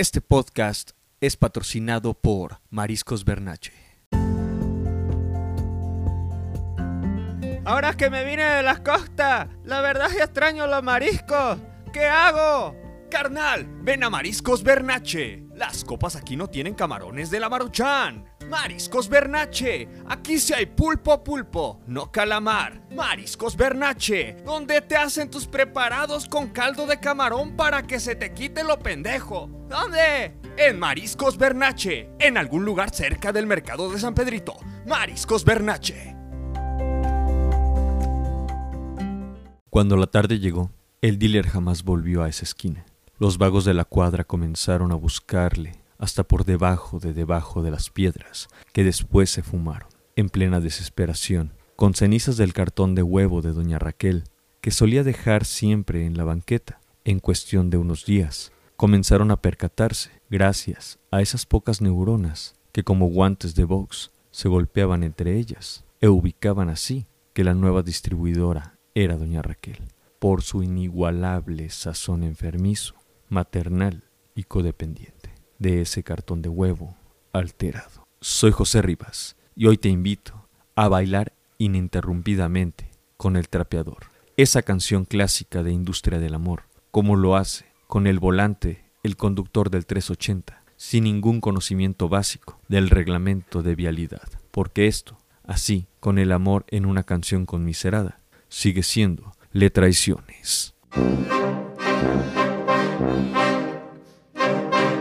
Este podcast es patrocinado por Mariscos Bernache. Ahora que me vine de las costas, la verdad es que extraño los mariscos. ¿Qué hago? Carnal, ven a Mariscos Bernache. Las copas aquí no tienen camarones de la Maruchan. Mariscos Bernache. Aquí sí hay pulpo pulpo, no calamar. Mariscos Bernache, donde te hacen tus preparados con caldo de camarón para que se te quite lo pendejo. ¿Dónde? En Mariscos Bernache, en algún lugar cerca del mercado de San Pedrito. Mariscos Bernache. Cuando la tarde llegó, el dealer jamás volvió a esa esquina. Los vagos de la cuadra comenzaron a buscarle hasta por debajo de debajo de las piedras, que después se fumaron, en plena desesperación, con cenizas del cartón de huevo de doña Raquel, que solía dejar siempre en la banqueta. En cuestión de unos días, comenzaron a percatarse, gracias a esas pocas neuronas que como guantes de box se golpeaban entre ellas, e ubicaban así que la nueva distribuidora era doña Raquel, por su inigualable sazón enfermizo, maternal y codependiente de ese cartón de huevo alterado. Soy José Rivas y hoy te invito a bailar ininterrumpidamente con el trapeador, esa canción clásica de Industria del Amor, como lo hace con el volante el conductor del 380, sin ningún conocimiento básico del reglamento de vialidad, porque esto, así, con el amor en una canción conmiserada, sigue siendo Le Traiciones.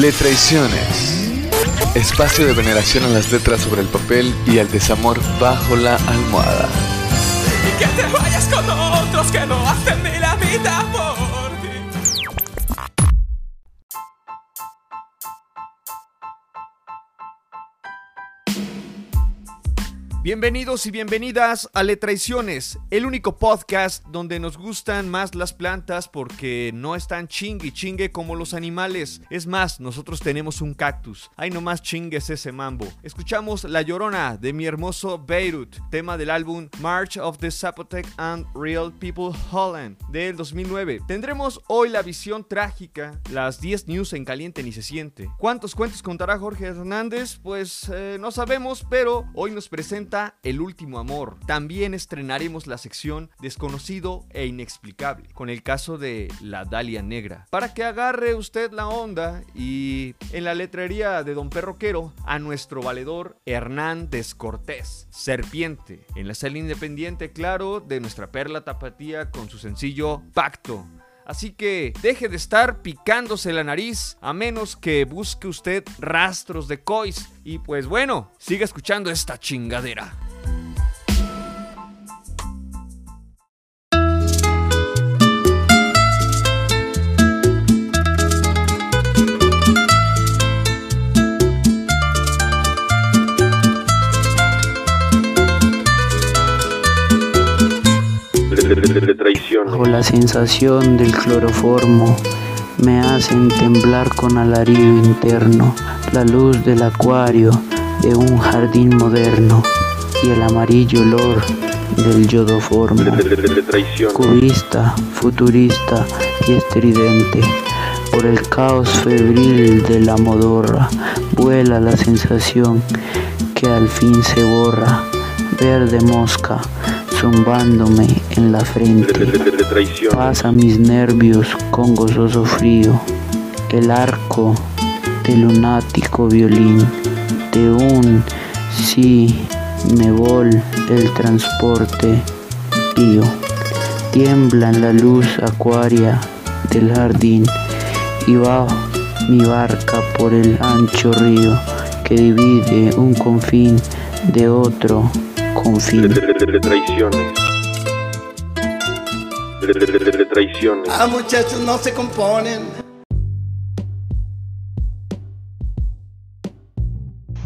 Le Traiciones. Espacio de veneración a las letras sobre el papel y al desamor bajo la almohada. Bienvenidos y bienvenidas a Le Traiciones, el único podcast donde nos gustan más las plantas porque no están chingue chingue como los animales. Es más, nosotros tenemos un cactus. Ay, nomás chingues ese mambo. Escuchamos La Llorona de mi hermoso Beirut, tema del álbum March of the Zapotec and Real People Holland del 2009. Tendremos hoy la visión trágica, las 10 news en caliente ni se siente. ¿Cuántos cuentos contará Jorge Hernández? Pues eh, no sabemos, pero hoy nos presenta El último amor. También estrenaremos la sección Desconocido e Inexplicable, con el caso de La Dalia Negra. Para que agarre usted la onda y en la letrería de Don Perroquero a nuestro valedor Hernán Descortés, Serpiente, en la sala independiente, claro, de nuestra perla tapatía con su sencillo Pacto. Así que deje de estar picándose la nariz a menos que busque usted rastros de cois. Y pues bueno, siga escuchando esta chingadera. Bajo la sensación del cloroformo me hacen temblar con alarido interno la luz del acuario de un jardín moderno y el amarillo olor del yodoformo. Cubista, futurista y estridente. Por el caos febril de la modorra vuela la sensación que al fin se borra. Verde mosca zumbándome en la frente. Pasa mis nervios con gozoso frío. El arco del lunático violín de un sí me vol el transporte pío. Tiembla en la luz acuaria del jardín y va mi barca por el ancho río que divide un confín de otro traiciones. Ah, muchachos, no se componen.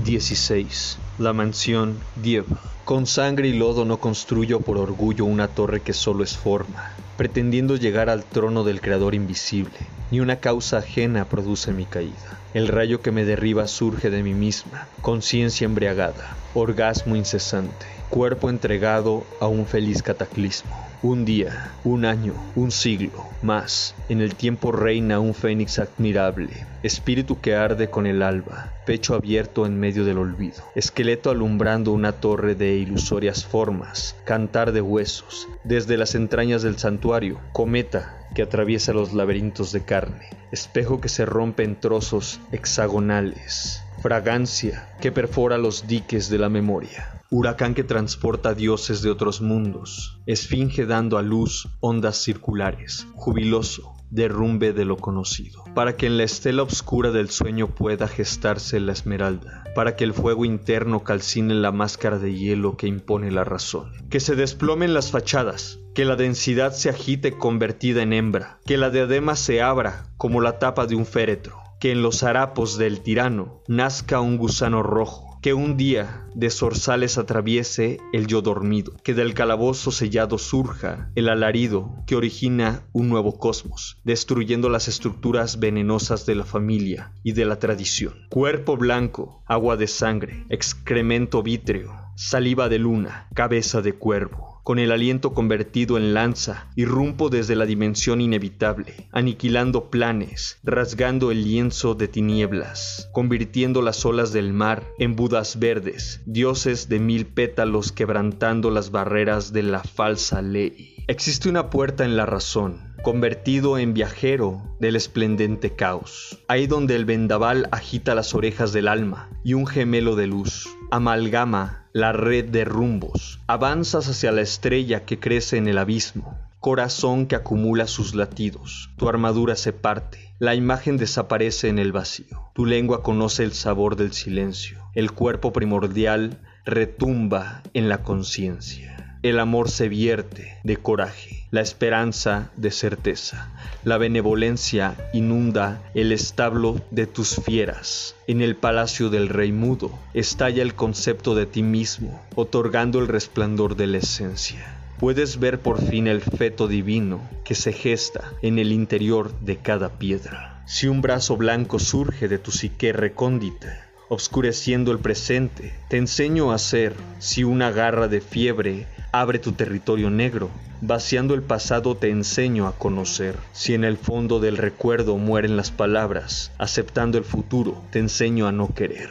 16. La mansión Dieva. Con sangre y lodo no construyo por orgullo una torre que solo es forma, pretendiendo llegar al trono del Creador invisible. Ni una causa ajena produce mi caída. El rayo que me derriba surge de mí misma, conciencia embriagada, orgasmo incesante, cuerpo entregado a un feliz cataclismo. Un día, un año, un siglo, más. En el tiempo reina un fénix admirable, espíritu que arde con el alba, pecho abierto en medio del olvido, esqueleto alumbrando una torre de ilusorias formas, cantar de huesos, desde las entrañas del santuario, cometa que atraviesa los laberintos de carne, espejo que se rompe en trozos hexagonales, fragancia que perfora los diques de la memoria. Huracán que transporta dioses de otros mundos, esfinge dando a luz ondas circulares, jubiloso, derrumbe de lo conocido, para que en la estela oscura del sueño pueda gestarse la esmeralda, para que el fuego interno calcine la máscara de hielo que impone la razón, que se desplomen las fachadas, que la densidad se agite convertida en hembra, que la diadema se abra como la tapa de un féretro, que en los harapos del tirano nazca un gusano rojo, que un día de zorzales atraviese el yo dormido, que del calabozo sellado surja el alarido que origina un nuevo cosmos, destruyendo las estructuras venenosas de la familia y de la tradición. Cuerpo blanco, agua de sangre, excremento vítreo, saliva de luna, cabeza de cuervo. Con el aliento convertido en lanza, irrumpo desde la dimensión inevitable, aniquilando planes, rasgando el lienzo de tinieblas, convirtiendo las olas del mar en budas verdes, dioses de mil pétalos quebrantando las barreras de la falsa ley. Existe una puerta en la razón, convertido en viajero del esplendente caos, ahí donde el vendaval agita las orejas del alma y un gemelo de luz amalgama la red de rumbos, avanzas hacia la estrella que crece en el abismo, corazón que acumula sus latidos. Tu armadura se parte, la imagen desaparece en el vacío. Tu lengua conoce el sabor del silencio. El cuerpo primordial retumba en la conciencia. El amor se vierte de coraje, la esperanza de certeza. La benevolencia inunda el establo de tus fieras. En el palacio del rey mudo estalla el concepto de ti mismo, otorgando el resplandor de la esencia. Puedes ver por fin el feto divino que se gesta en el interior de cada piedra. Si un brazo blanco surge de tu psique recóndita, obscureciendo el presente, te enseño a ser si una garra de fiebre abre tu territorio negro. Vaciando el pasado te enseño a conocer. Si en el fondo del recuerdo mueren las palabras, aceptando el futuro te enseño a no querer.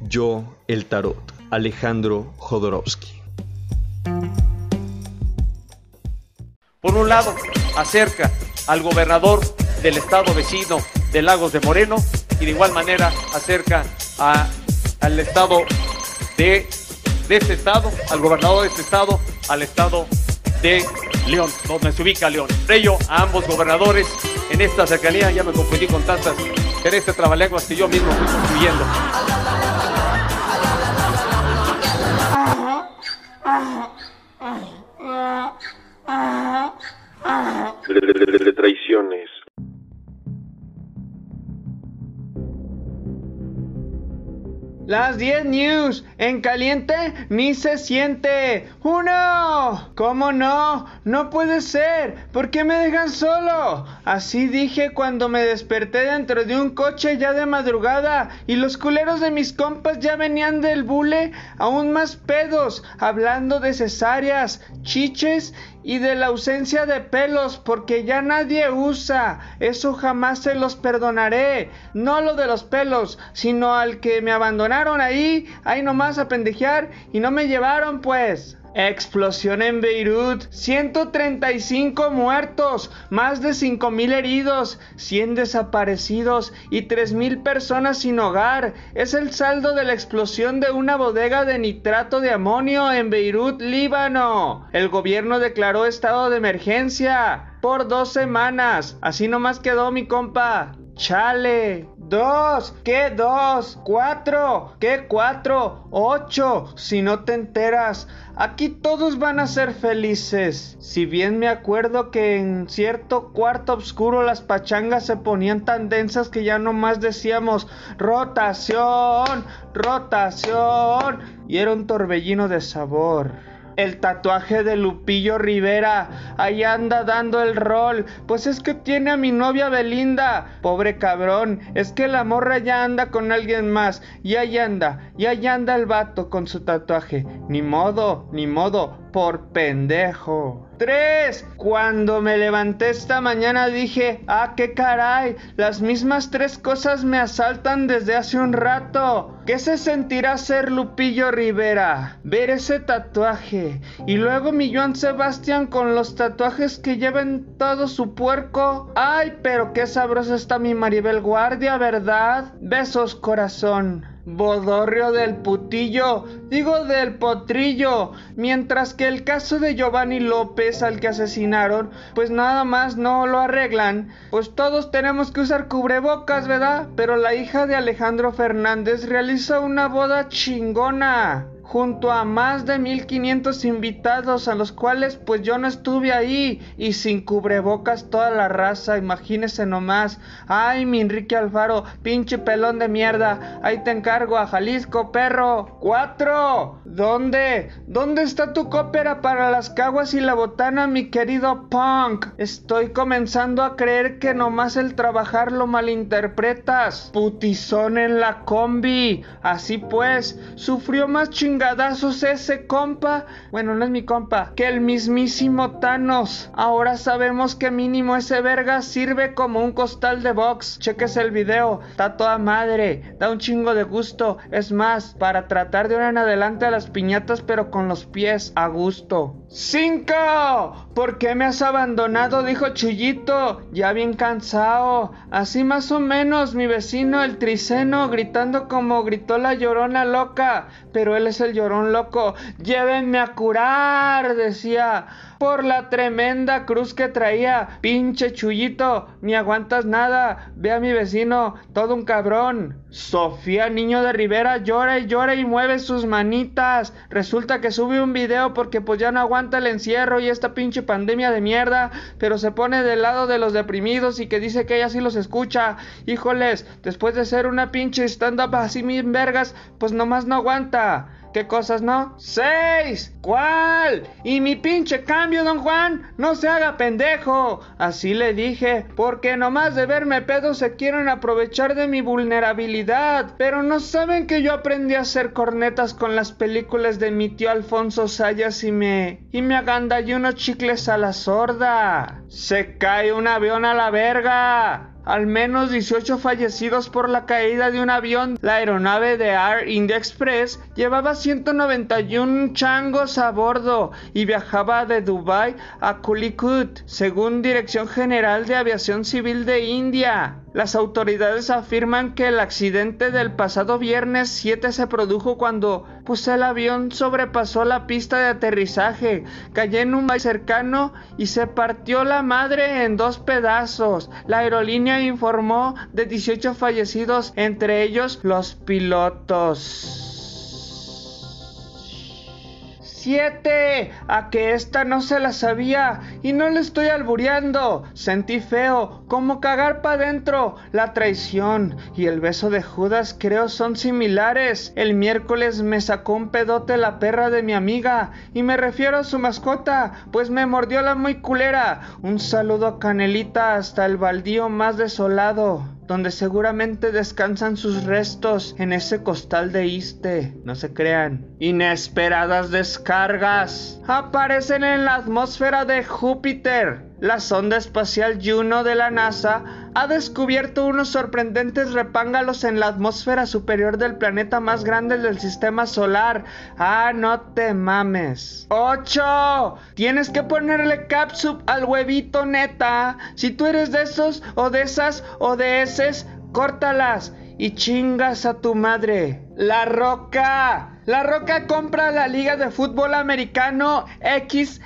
Yo, el tarot, Alejandro Jodorowsky. Por un lado, acerca al gobernador del estado vecino de Lagos de Moreno y de igual manera acerca al estado de, de este estado, al gobernador de este estado, al estado de León, donde se ubica León. Ello a ambos gobernadores en esta cercanía, ya me confundí con tantas este trabalenguas que yo mismo fui construyendo. traiciones. Las 10 news en caliente ni se siente. ¡Uno! ¿Cómo no? No puede ser. ¿Por qué me dejan solo? Así dije cuando me desperté dentro de un coche ya de madrugada y los culeros de mis compas ya venían del bule aún más pedos, hablando de cesáreas, chiches y de la ausencia de pelos porque ya nadie usa. Eso jamás se los perdonaré. No lo de los pelos, sino al que me abandonaron ahí, ahí nomás a pendejear y no me llevaron pues. Explosión en Beirut, 135 muertos, más de 5.000 heridos, 100 desaparecidos y 3.000 personas sin hogar. Es el saldo de la explosión de una bodega de nitrato de amonio en Beirut, Líbano. El gobierno declaró estado de emergencia por dos semanas. Así nomás quedó mi compa. Chale. Dos, ¿qué dos? Cuatro, ¿qué cuatro? Ocho, si no te enteras. Aquí todos van a ser felices. Si bien me acuerdo que en cierto cuarto oscuro las pachangas se ponían tan densas que ya nomás decíamos rotación, rotación. Y era un torbellino de sabor. El tatuaje de Lupillo Rivera. Ahí anda dando el rol. Pues es que tiene a mi novia Belinda. Pobre cabrón. Es que la morra ya anda con alguien más. Y ahí anda. Y ahí anda el vato con su tatuaje. Ni modo, ni modo. Por pendejo. 3. Cuando me levanté esta mañana dije, ah, qué caray, las mismas tres cosas me asaltan desde hace un rato. ¿Qué se sentirá ser Lupillo Rivera? Ver ese tatuaje. Y luego mi Joan Sebastián con los tatuajes que llevan todo su puerco. Ay, pero qué sabrosa está mi Maribel Guardia, ¿verdad? Besos, corazón. Bodorrio del putillo, digo del potrillo, mientras que el caso de Giovanni López al que asesinaron, pues nada más no lo arreglan, pues todos tenemos que usar cubrebocas, ¿verdad? Pero la hija de Alejandro Fernández realiza una boda chingona junto a más de 1500 invitados a los cuales pues yo no estuve ahí y sin cubrebocas toda la raza, imagínese nomás. Ay, mi Enrique Alfaro, pinche pelón de mierda, ahí te encargo a Jalisco, perro. Cuatro. ¿Dónde? ¿Dónde está tu cópera para las caguas y la botana, mi querido punk? Estoy comenzando a creer que nomás el trabajar lo malinterpretas. Putizón en la combi. Así pues, sufrió más chingada ese compa, bueno, no es mi compa, que el mismísimo Thanos. Ahora sabemos que mínimo ese verga sirve como un costal de box. Cheques el video, está toda madre, da un chingo de gusto. Es más, para tratar de ahora en adelante a las piñatas, pero con los pies a gusto. 5, ¿por qué me has abandonado? dijo Chuyito, ya bien cansado. Así más o menos, mi vecino el triceno, gritando como gritó la llorona loca. Pero él es el llorón loco. Llévenme a curar, decía por la tremenda cruz que traía. Pinche chullito, ni aguantas nada. Ve a mi vecino, todo un cabrón. Sofía, niño de Rivera, llora y llora y mueve sus manitas. Resulta que sube un video porque pues ya no aguanta el encierro y esta pinche pandemia de mierda, pero se pone del lado de los deprimidos y que dice que ella sí los escucha. Híjoles, después de ser una pinche stand-up así bien vergas, pues nomás no aguanta. ¿Qué cosas no? ¡Seis! ¿Cuál? Y mi pinche cambio, don Juan, no se haga pendejo. Así le dije, porque nomás de verme pedo se quieren aprovechar de mi vulnerabilidad. Pero no saben que yo aprendí a hacer cornetas con las películas de mi tío Alfonso Sayas y me... y me agandallé unos chicles a la sorda. Se cae un avión a la verga. Al menos 18 fallecidos por la caída de un avión. La aeronave de Air India Express llevaba 191 changos a bordo y viajaba de Dubai a Kulikut, según Dirección General de Aviación Civil de India. Las autoridades afirman que el accidente del pasado viernes 7 se produjo cuando pues el avión sobrepasó la pista de aterrizaje, cayó en un valle cercano y se partió la madre en dos pedazos. La aerolínea informó de 18 fallecidos, entre ellos los pilotos. 7. A que esta no se la sabía y no le estoy albureando. Sentí feo, como cagar pa' dentro. La traición y el beso de Judas creo son similares. El miércoles me sacó un pedote la perra de mi amiga y me refiero a su mascota, pues me mordió la muy culera. Un saludo a Canelita hasta el baldío más desolado donde seguramente descansan sus restos en ese costal de Iste. No se crean. Inesperadas descargas aparecen en la atmósfera de Júpiter. La sonda espacial Juno de la NASA ha descubierto unos sorprendentes repángalos en la atmósfera superior del planeta más grande del sistema solar. Ah, no te mames. 8. Tienes que ponerle capsup al huevito neta. Si tú eres de esos o de esas o de eses, córtalas y chingas a tu madre. La Roca. La Roca compra la Liga de Fútbol Americano XXFL.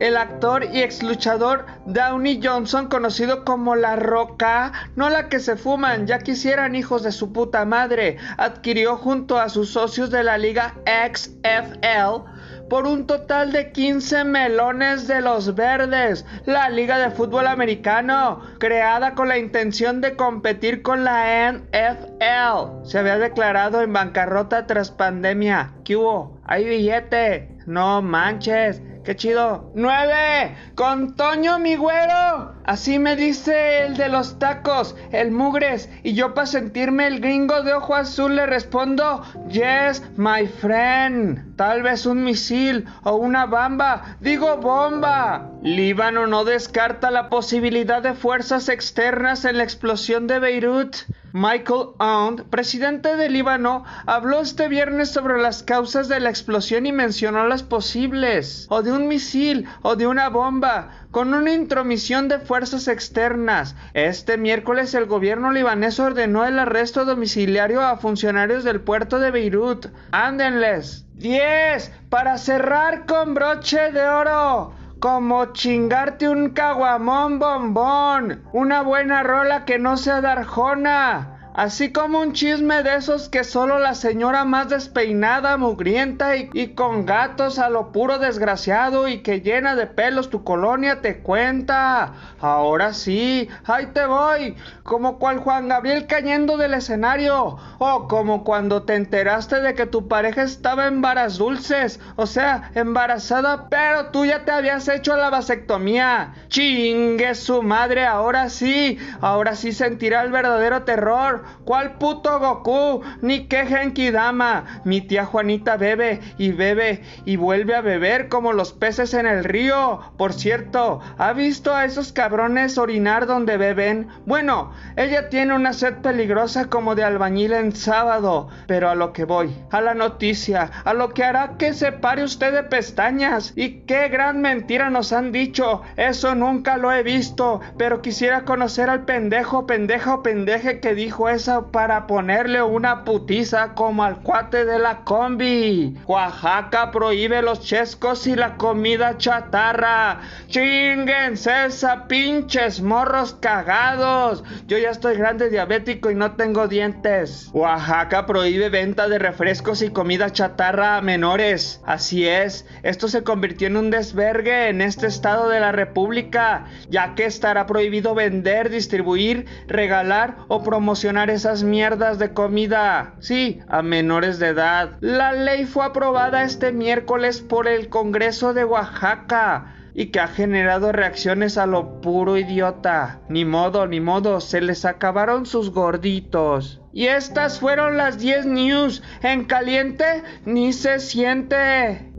El actor y ex luchador Downey Johnson, conocido como La Roca, no la que se fuman, ya quisieran hijos de su puta madre, adquirió junto a sus socios de la Liga XFL por un total de 15 melones de los verdes. La Liga de Fútbol Americano, creada con la intención de competir con la NFL, se había declarado en bancarrota tras pandemia. ¿Qué hubo? Hay billete. No manches. ¡Qué chido! ¡Nueve! ¡Con Toño, mi güero! Así me dice el de los tacos, el mugres. Y yo para sentirme el gringo de ojo azul le respondo, Yes, my friend. Tal vez un misil o una bamba. Digo bomba. Líbano no descarta la posibilidad de fuerzas externas en la explosión de Beirut. Michael Aoun, presidente de Líbano, habló este viernes sobre las causas de la explosión y mencionó las posibles, o de un misil, o de una bomba, con una intromisión de fuerzas externas. Este miércoles el gobierno libanés ordenó el arresto domiciliario a funcionarios del puerto de Beirut. Ándenles. 10. Para cerrar con broche de oro como chingarte un caguamón bombón, una buena rola que no sea darjona. Así como un chisme de esos que solo la señora más despeinada, mugrienta y, con gatos a lo puro desgraciado y que llena de pelos tu colonia te cuenta. Ahora sí, ahí te voy, como cual Juan Gabriel cayendo del escenario, o como cuando te enteraste de que tu pareja estaba en varas dulces, o sea, embarazada, pero tú ya te habías hecho la vasectomía. Chingue su madre, ahora sí, ahora sí sentirá el verdadero terror ¿cuál puto Goku? Ni qué Genki Dama. Mi tía Juanita bebe y bebe y vuelve a beber como los peces en el río. Por cierto, ¿ha visto a esos cabrones orinar donde beben? Bueno, ella tiene una sed peligrosa como de albañil en sábado. Pero a lo que voy, a la noticia, a lo que hará que se pare usted de pestañas. Y qué gran mentira nos han dicho. Eso nunca lo he visto. Pero quisiera conocer al pendejo, pendeja o pendeje que dijo para ponerle una putiza como al cuate de la combi. Oaxaca prohíbe los chescos y la comida chatarra. Chinguense esa pinches morros cagados. Yo ya estoy grande diabético y no tengo dientes. Oaxaca prohíbe venta de refrescos y comida chatarra a menores. Así es, esto se convirtió en un desvergue en este estado de la República, ya que estará prohibido vender, distribuir, regalar o promocionar esas mierdas de comida. Sí, a menores de edad. La ley fue aprobada este miércoles por el Congreso de Oaxaca y que ha generado reacciones a lo puro idiota. Ni modo, ni modo, se les acabaron sus gorditos. Y estas fueron las 10 news. En caliente ni se siente.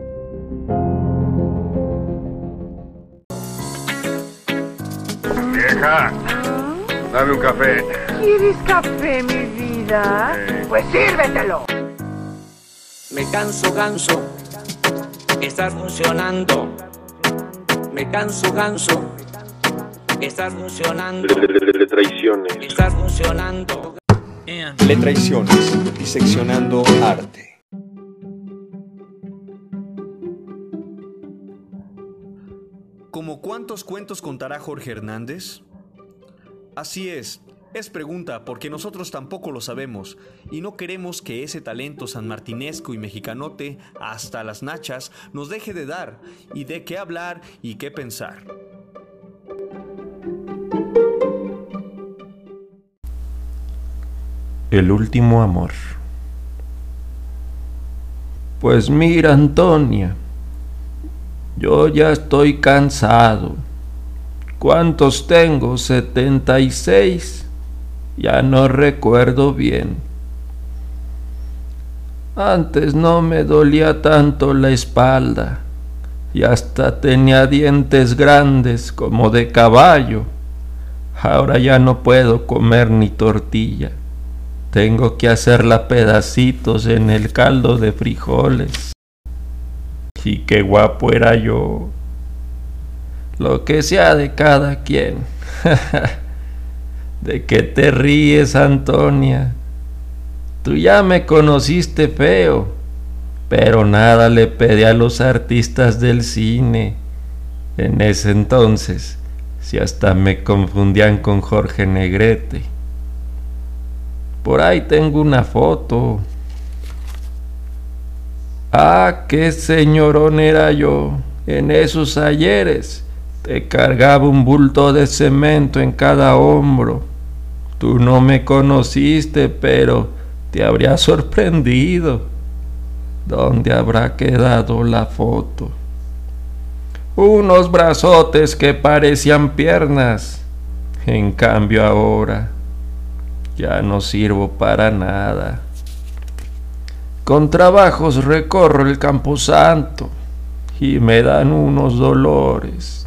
Vieja, dame un café. ¿Quieres café, mi vida? Pues sírvetelo. Me canso, ganso. Estás funcionando. Me canso, ganso. Estás funcionando. Le traiciones. Estás funcionando. Le traiciones. Diseccionando arte. ¿Como cuántos cuentos contará Jorge Hernández? Así es, es pregunta porque nosotros tampoco lo sabemos y no queremos que ese talento sanmartinesco y mexicanote hasta las nachas nos deje de dar y de qué hablar y qué pensar. El último amor. Pues mira, Antonia, yo ya estoy cansado. ¿Cuántos tengo? 76. Ya no recuerdo bien. Antes no me dolía tanto la espalda y hasta tenía dientes grandes como de caballo. Ahora ya no puedo comer ni tortilla. Tengo que hacerla pedacitos en el caldo de frijoles. Y qué guapo era yo. Lo que sea de cada quien. ¿De qué te ríes, Antonia? Tú ya me conociste feo, pero nada le pedí a los artistas del cine. En ese entonces, si hasta me confundían con Jorge Negrete. Por ahí tengo una foto. Ah, qué señorón era yo en esos ayeres. Te cargaba un bulto de cemento en cada hombro. Tú no me conociste, pero te habría sorprendido. ¿Dónde habrá quedado la foto? Unos brazotes que parecían piernas. En cambio ahora ya no sirvo para nada. Con trabajos recorro el camposanto y me dan unos dolores.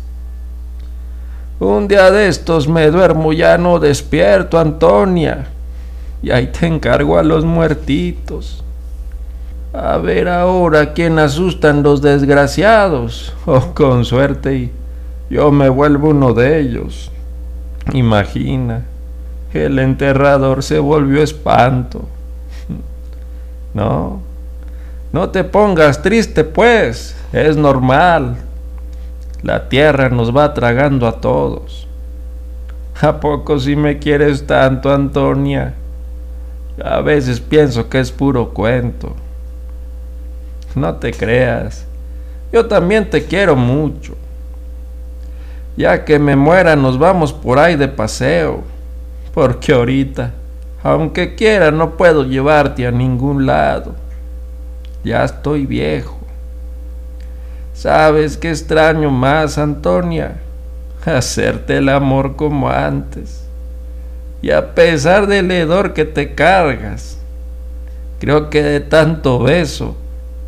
Un día de estos me duermo ya no despierto, Antonia, y ahí te encargo a los muertitos. A ver ahora quién asustan los desgraciados, oh, con suerte y yo me vuelvo uno de ellos. Imagina, el enterrador se volvió espanto. No, no te pongas triste pues, es normal. La tierra nos va tragando a todos. ¿A poco si me quieres tanto, Antonia? A veces pienso que es puro cuento. No te creas. Yo también te quiero mucho. Ya que me muera nos vamos por ahí de paseo. Porque ahorita, aunque quiera, no puedo llevarte a ningún lado. Ya estoy viejo. ¿Sabes qué extraño más, Antonia? Hacerte el amor como antes. Y a pesar del hedor que te cargas, creo que de tanto beso,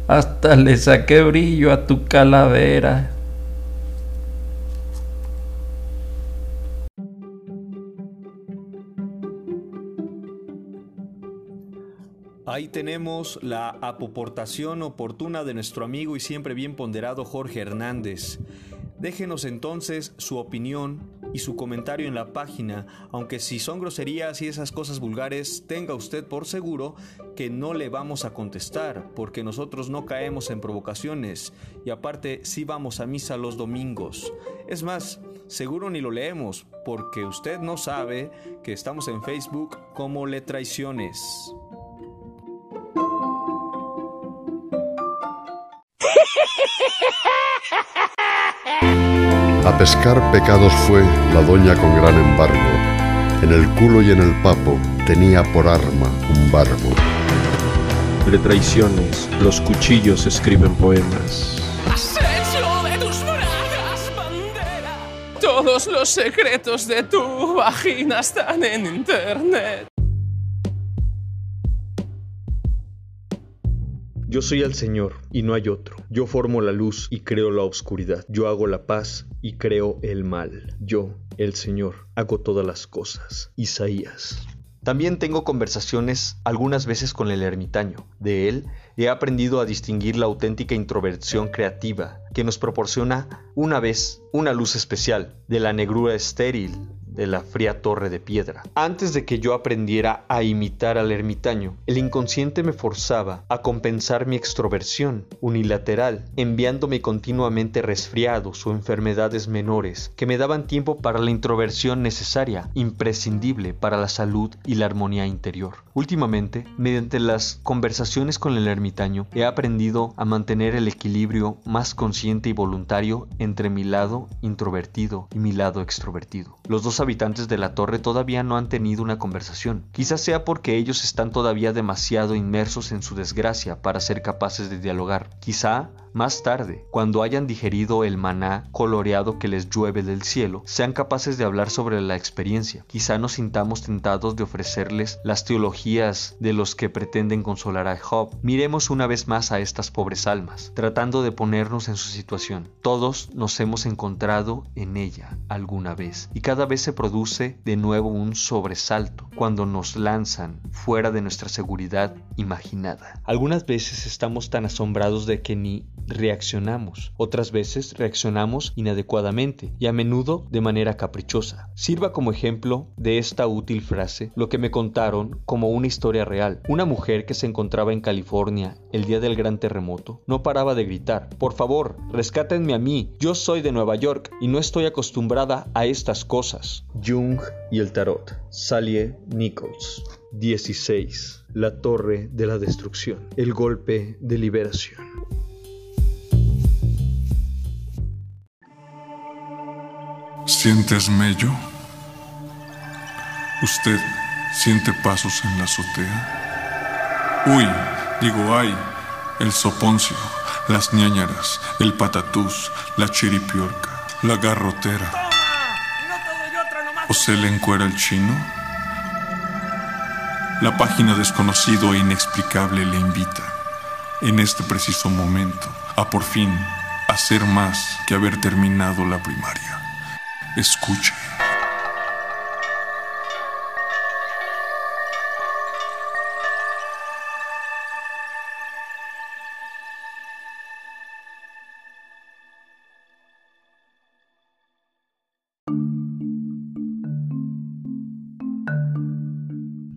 hasta le saqué brillo a tu calavera. Ahí tenemos la apoportación oportuna de nuestro amigo y siempre bien ponderado Jorge Hernández. Déjenos entonces su opinión y su comentario en la página, aunque si son groserías y esas cosas vulgares, tenga usted por seguro que no le vamos a contestar, porque nosotros no caemos en provocaciones y aparte sí vamos a misa los domingos. Es más, seguro ni lo leemos, porque usted no sabe que estamos en Facebook como Le Traiciones. A pescar pecados fue la doña con gran embargo. En el culo y en el papo tenía por arma un barbo. De traiciones, los cuchillos escriben poemas. Has hecho de tus bragas bandera. Todos los secretos de tu vagina están en internet. Yo soy el Señor y no hay otro. Yo formo la luz y creo la oscuridad. Yo hago la paz y creo el mal. Yo, el Señor, hago todas las cosas. Isaías. También tengo conversaciones algunas veces con el ermitaño. De él he aprendido a distinguir la auténtica introversión creativa que nos proporciona una vez una luz especial de la negrura estéril de la fría torre de piedra. Antes de que yo aprendiera a imitar al ermitaño, el inconsciente me forzaba a compensar mi extroversión unilateral, enviándome continuamente resfriados o enfermedades menores que me daban tiempo para la introversión necesaria, imprescindible para la salud y la armonía interior. Últimamente, mediante las conversaciones con el ermitaño, he aprendido a mantener el equilibrio más consciente y voluntario entre mi lado introvertido y mi lado extrovertido. Los dos habitantes de la torre todavía no han tenido una conversación. Quizás sea porque ellos están todavía demasiado inmersos en su desgracia para ser capaces de dialogar. Quizá más tarde, cuando hayan digerido el maná coloreado que les llueve del cielo, sean capaces de hablar sobre la experiencia. Quizá nos sintamos tentados de ofrecerles las teologías de los que pretenden consolar a Job. Miremos una vez más a estas pobres almas, tratando de ponernos en su situación. Todos nos hemos encontrado en ella alguna vez, y cada vez se produce de nuevo un sobresalto cuando nos lanzan fuera de nuestra seguridad imaginada. Algunas veces estamos tan asombrados de que ni reaccionamos. Otras veces reaccionamos inadecuadamente y a menudo de manera caprichosa. Sirva como ejemplo de esta útil frase lo que me contaron como una historia real. Una mujer que se encontraba en California el día del gran terremoto no paraba de gritar, por favor, rescátenme a mí, yo soy de Nueva York y no estoy acostumbrada a estas cosas. Jung y el tarot. Sally Nichols. 16. La torre de la destrucción. El golpe de liberación. ¿Sientes mello? ¿Usted siente pasos en la azotea? Uy, digo ay, el soponcio, las ñañaras, el patatús, la chiripiorca, la garrotera. ¿O se le encuera el chino? La página desconocido e inexplicable le invita, en este preciso momento, a por fin hacer más que haber terminado la primaria. Escuche.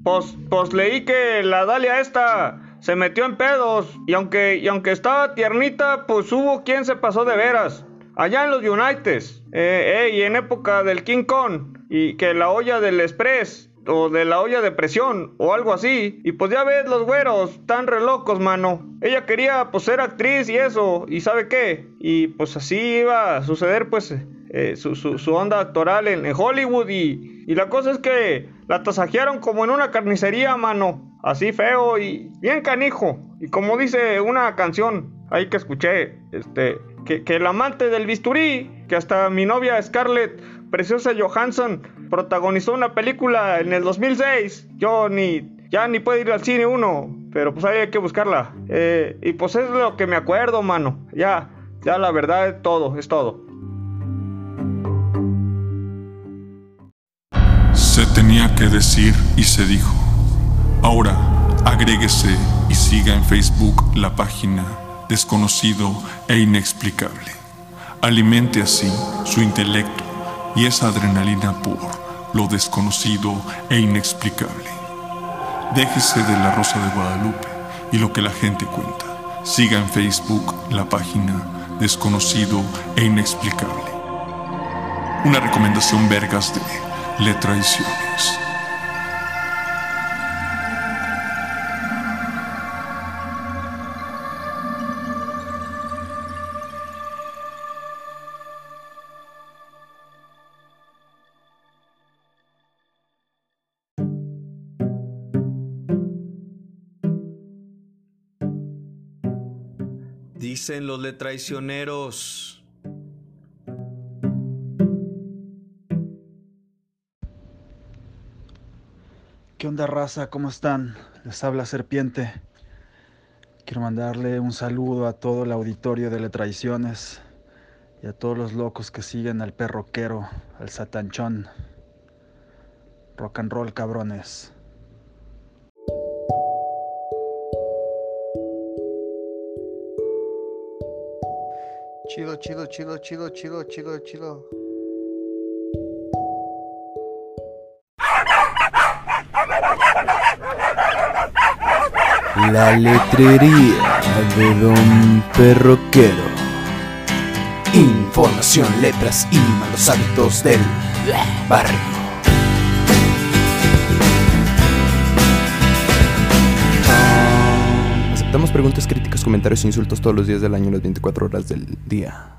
Pues, pues leí que la Dalia esta se metió en pedos y aunque, y aunque estaba tiernita, pues hubo quien se pasó de veras. Allá en los Uniteds, eh, en época del King Kong, y que la olla del Express, o de la olla de presión, o algo así. Y pues ya ves los güeros, tan re locos, mano. Ella quería pues ser actriz y eso, y sabe qué. Y pues así iba a suceder pues eh, su, su, su, onda actoral en, en Hollywood. Y, y, la cosa es que la tasajearon como en una carnicería, mano. Así feo y bien canijo. Y como dice una canción ahí que escuché, este, que, el amante del bisturí, que hasta mi novia Scarlett, preciosa Johansson, protagonizó una película en el 2006. Yo ni, ya ni puedo ir al cine uno, pero pues ahí hay que buscarla. Eh, y pues es lo que me acuerdo, mano. Ya, ya la verdad es todo, es todo. Se tenía que decir y se dijo. Ahora, agréguese y siga en Facebook la página Desconocido e Inexplicable. Alimente así su intelecto y esa adrenalina por lo desconocido e inexplicable. Déjese de la Rosa de Guadalupe y lo que la gente cuenta. Siga en Facebook la página Desconocido e Inexplicable. Una recomendación vergas de Le Traiciones. Los letraicioneros. ¿Qué onda raza? ¿Cómo están? Les habla Serpiente. Quiero mandarle un saludo a todo el auditorio de Letraiciones y a todos los locos que siguen al perroquero, al satanchón. Rock and roll, cabrones. Chido, chido, chido, chido, chido, chido, chido. La letrería de Don Perroquero. Información, letras y malos hábitos del barrio. Preguntas, críticas, comentarios e insultos todos los días del año, las 24 horas del día.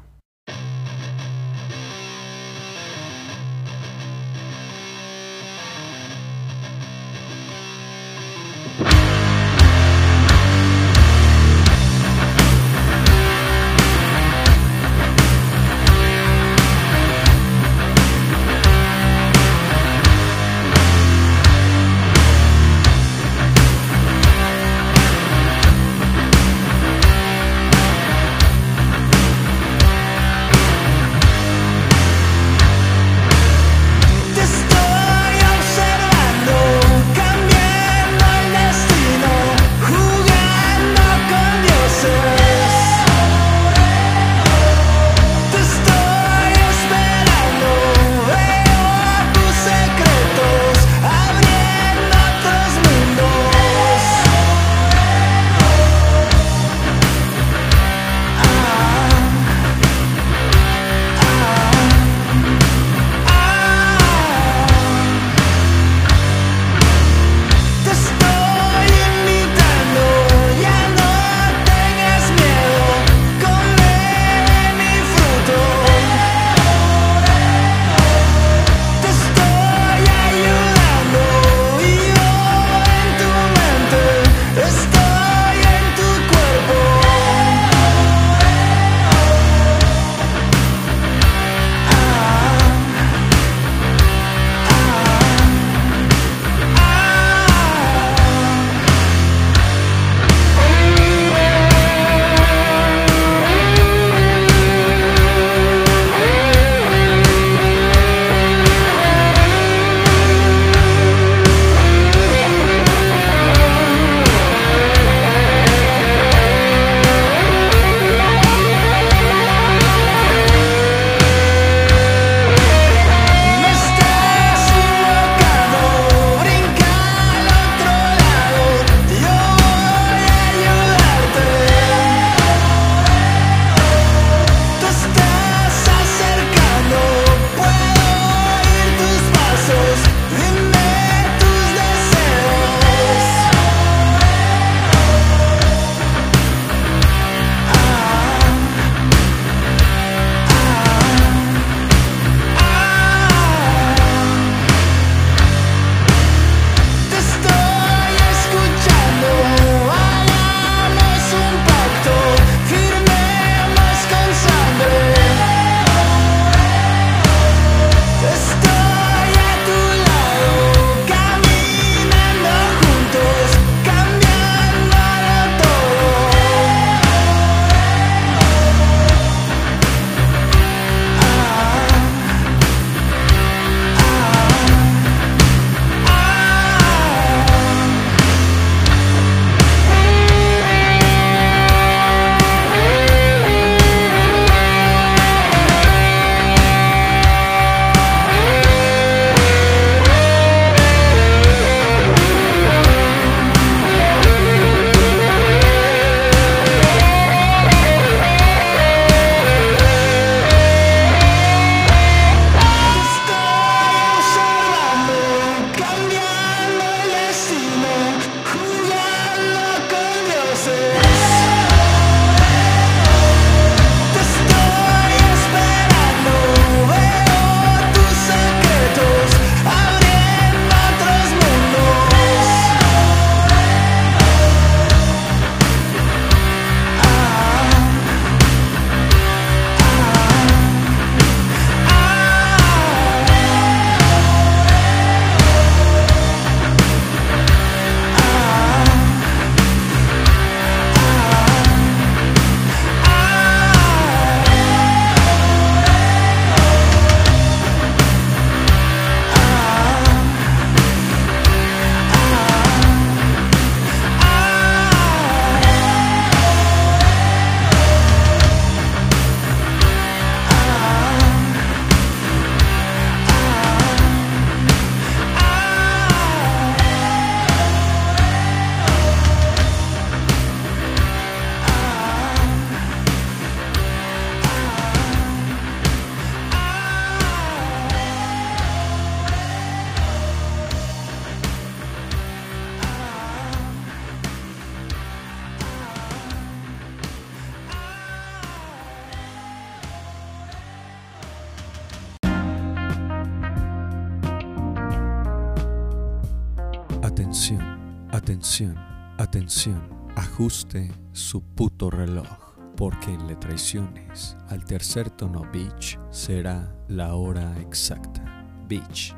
Ajuste su puto reloj. Porque en Le Traiciones, al tercer tono Beach, será la hora exacta. Beach,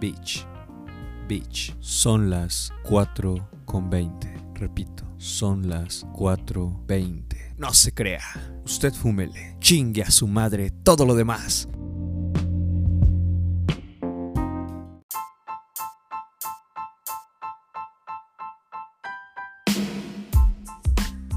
Beach, Beach. Son las 4 con 20. Repito, son las 4.20. No se crea. Usted fúmele. Chingue a su madre todo lo demás.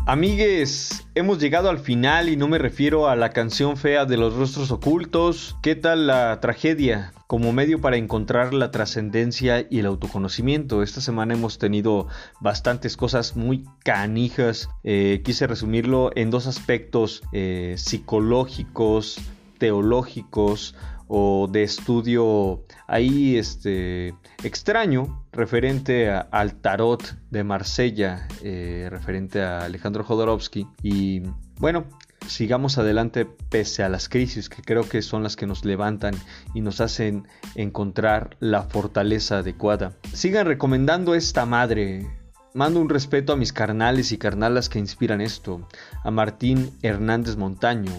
Amigues, hemos llegado al final y no me refiero a la canción fea de los rostros ocultos. ¿Qué tal la tragedia? Como medio para encontrar la trascendencia y el autoconocimiento. Esta semana hemos tenido bastantes cosas muy canijas. Eh, quise resumirlo en dos aspectos eh, psicológicos, teológicos o de estudio ahí este extraño referente al tarot de Marsella, eh, referente a Alejandro Jodorowsky. Y bueno, sigamos adelante pese a las crisis que creo que son las que nos levantan y nos hacen encontrar la fortaleza adecuada. Sigan recomendando esta madre. Mando un respeto a mis carnales y carnalas que inspiran esto, a Martín Hernández Montaño,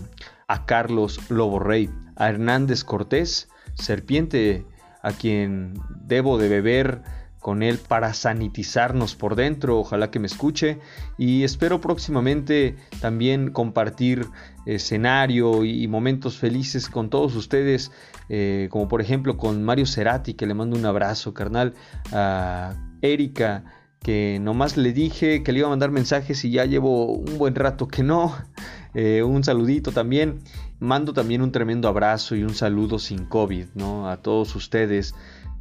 a Carlos Lobo Rey, a Hernández Cortés, serpiente a quien debo de beber con él para sanitizarnos por dentro. Ojalá que me escuche y espero próximamente también compartir escenario y momentos felices con todos ustedes, eh, como por ejemplo con Mario Cerati, que le mando un abrazo carnal, a Erika, que nomás le dije que le iba a mandar mensajes y ya llevo un buen rato que no. Eh, un saludito también. Mando también un tremendo abrazo y un saludo sin COVID, ¿no? A todos ustedes.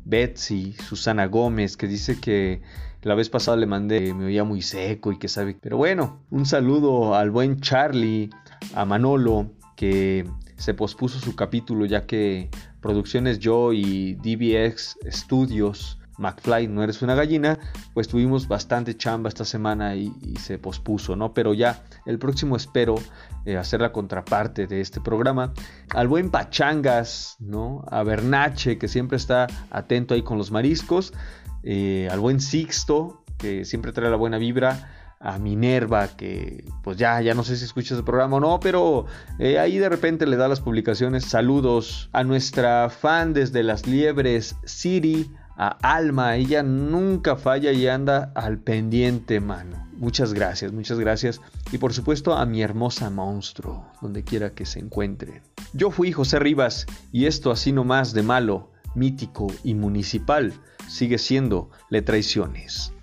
Betsy, Susana Gómez, que dice que la vez pasada le mandé, me oía muy seco y que sabe. Pero bueno, un saludo al buen Charlie, a Manolo, que se pospuso su capítulo ya que Producciones Yo y DBX Studios McFly, no eres una gallina, pues tuvimos bastante chamba esta semana y, se pospuso, ¿no? Pero ya el próximo espero eh, hacer la contraparte de este programa. Al buen Pachangas, ¿no? A Bernache, que siempre está atento ahí con los mariscos. Eh, al buen Sixto, que siempre trae la buena vibra a Minerva, que pues ya, ya no sé si escuchas el programa o no, pero eh, ahí de repente le da las publicaciones. Saludos a nuestra fan desde las liebres, Siri, a Alma, ella nunca falla y anda al pendiente, mano. Muchas gracias, muchas gracias. Y por supuesto a mi hermosa monstruo, donde quiera que se encuentre. Yo fui José Rivas y esto así nomás de malo, mítico y municipal sigue siendo Le Traiciones.